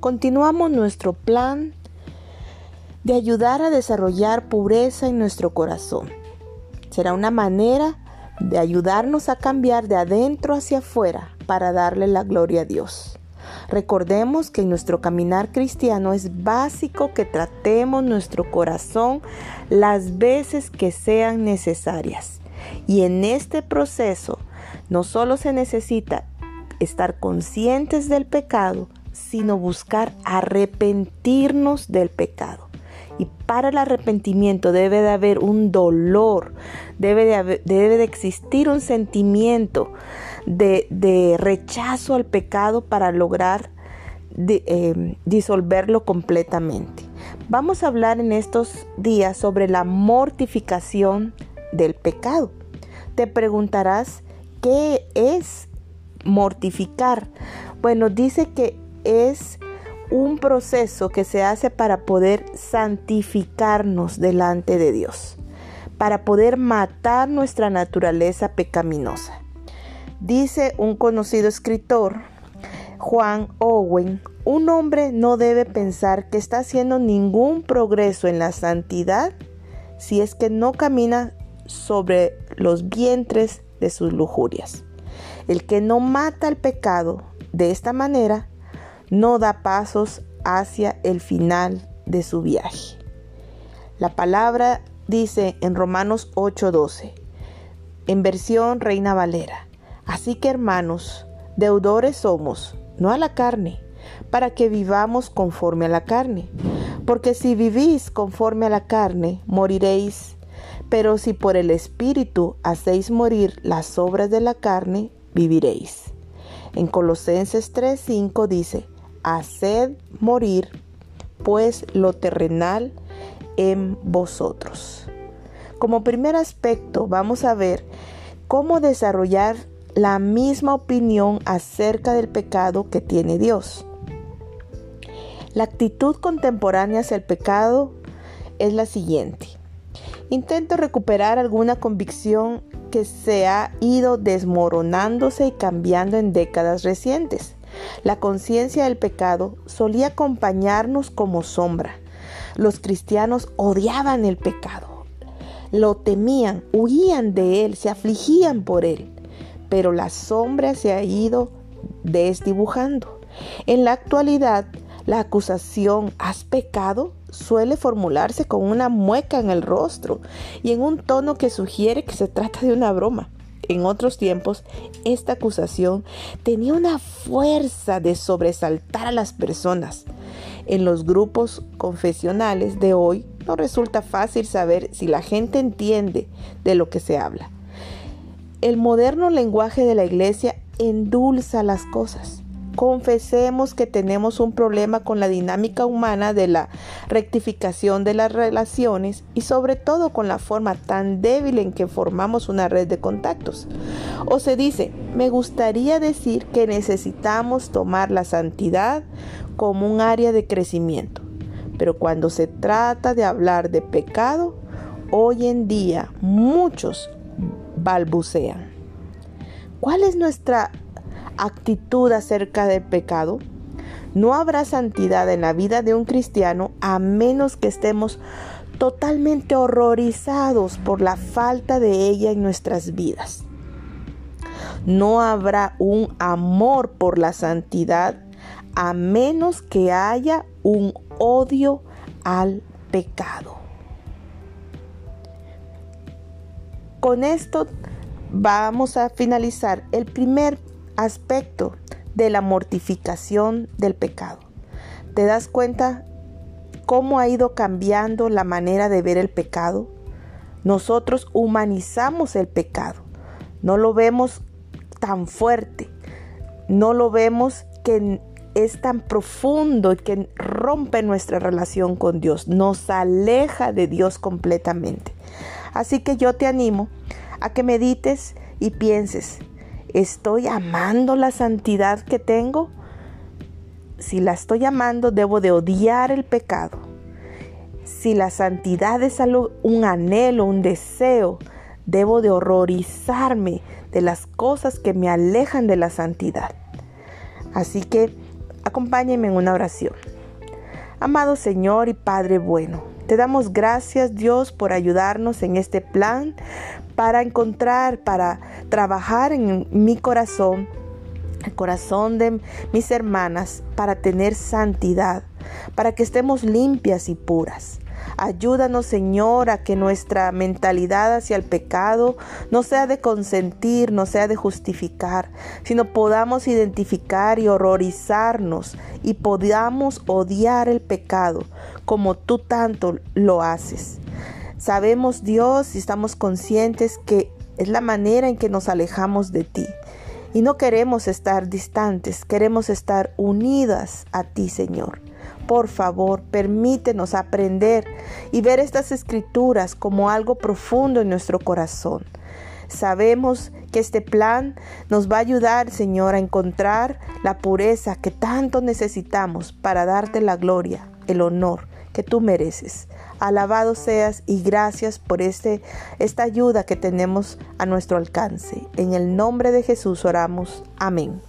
continuamos nuestro plan de ayudar a desarrollar pureza en nuestro corazón. Será una manera de ayudarnos a cambiar de adentro hacia afuera para darle la gloria a Dios. Recordemos que en nuestro caminar cristiano es básico que tratemos nuestro corazón las veces que sean necesarias. Y en este proceso no solo se necesita estar conscientes del pecado, sino buscar arrepentirnos del pecado. Y para el arrepentimiento debe de haber un dolor, debe de, debe de existir un sentimiento de, rechazo al pecado para lograr eh, disolverlo completamente. Vamos a hablar en estos días sobre la mortificación del pecado. Te preguntarás, ¿qué es mortificar? Bueno, dice que es un proceso que se hace para poder santificarnos delante de Dios, para poder matar nuestra naturaleza pecaminosa. Dice un conocido escritor, Juan Owen, un hombre no debe pensar que está haciendo ningún progreso en la santidad si es que no camina sobre los vientres de sus lujurias. El que no mata el pecado de esta manera no da pasos hacia el final de su viaje. La palabra dice en Romanos 8:12, en versión Reina Valera, así que hermanos, deudores somos, no a la carne, para que vivamos conforme a la carne. Porque si vivís conforme a la carne, moriréis. Pero si por el Espíritu hacéis morir las obras de la carne, viviréis. En Colosenses 3:5 dice, haced morir pues lo terrenal en vosotros. Como primer aspecto vamos a ver cómo desarrollar la misma opinión acerca del pecado que tiene Dios. La actitud contemporánea hacia el pecado es la siguiente. Intento recuperar alguna convicción que se ha ido desmoronándose y cambiando en décadas recientes. La conciencia del pecado solía acompañarnos como sombra. Los cristianos odiaban el pecado, lo temían, huían de él, se afligían por él, pero la sombra se ha ido desdibujando. En la actualidad, la acusación ¿has pecado? suele formularse con una mueca en el rostro y en un tono que sugiere que se trata de una broma. En otros tiempos, esta acusación tenía una fuerza de sobresaltar a las personas. En los grupos confesionales de hoy no resulta fácil saber si la gente entiende de lo que se habla. El moderno lenguaje de la iglesia endulza las cosas. Confesemos que tenemos un problema con la dinámica humana de la rectificación de las relaciones y sobre todo con la forma tan débil en que formamos una red de contactos. O se dice, me gustaría decir que necesitamos tomar la santidad como un área de crecimiento. Pero cuando se trata de hablar de pecado, hoy en día muchos balbucean. ¿Cuál es nuestra actitud acerca del pecado? No habrá santidad en la vida de un cristiano a menos que estemos totalmente horrorizados por la falta de ella en nuestras vidas. No habrá un amor por la santidad a menos que haya un odio al pecado. Con esto vamos a finalizar el primer aspecto de la mortificación del pecado. ¿Te das cuenta cómo ha ido cambiando la manera de ver el pecado? Nosotros humanizamos el pecado, no lo vemos tan fuerte, no lo vemos que es tan profundo y que rompe nuestra relación con Dios, nos aleja de Dios completamente. Así que yo te animo a que medites y pienses, ¿Estoy amando la santidad que tengo? Si la estoy amando, debo de odiar el pecado. Si la santidad es un anhelo, un deseo, debo de horrorizarme de las cosas que me alejan de la santidad. Así que Acompáñenme en una oración. Amado Señor y Padre bueno, te damos gracias Dios por ayudarnos en este plan para encontrar, para trabajar en mi corazón, el corazón de mis hermanas, para tener santidad, para que estemos limpias y puras. Ayúdanos, Señor, a que nuestra mentalidad hacia el pecado no sea de consentir, no sea de justificar, sino podamos identificar y horrorizarnos y podamos odiar el pecado como tú tanto lo haces. Sabemos, Dios, y estamos conscientes que es la manera en que nos alejamos de ti. Y no queremos estar distantes, queremos estar unidas a ti, Señor. Por favor, permítenos aprender y ver estas escrituras como algo profundo en nuestro corazón. Sabemos que este plan nos va a ayudar, Señor, a encontrar la pureza que tanto necesitamos para darte la gloria, el honor que tú mereces. Alabado seas y gracias por este, esta ayuda que tenemos a nuestro alcance. En el nombre de Jesús oramos. Amén.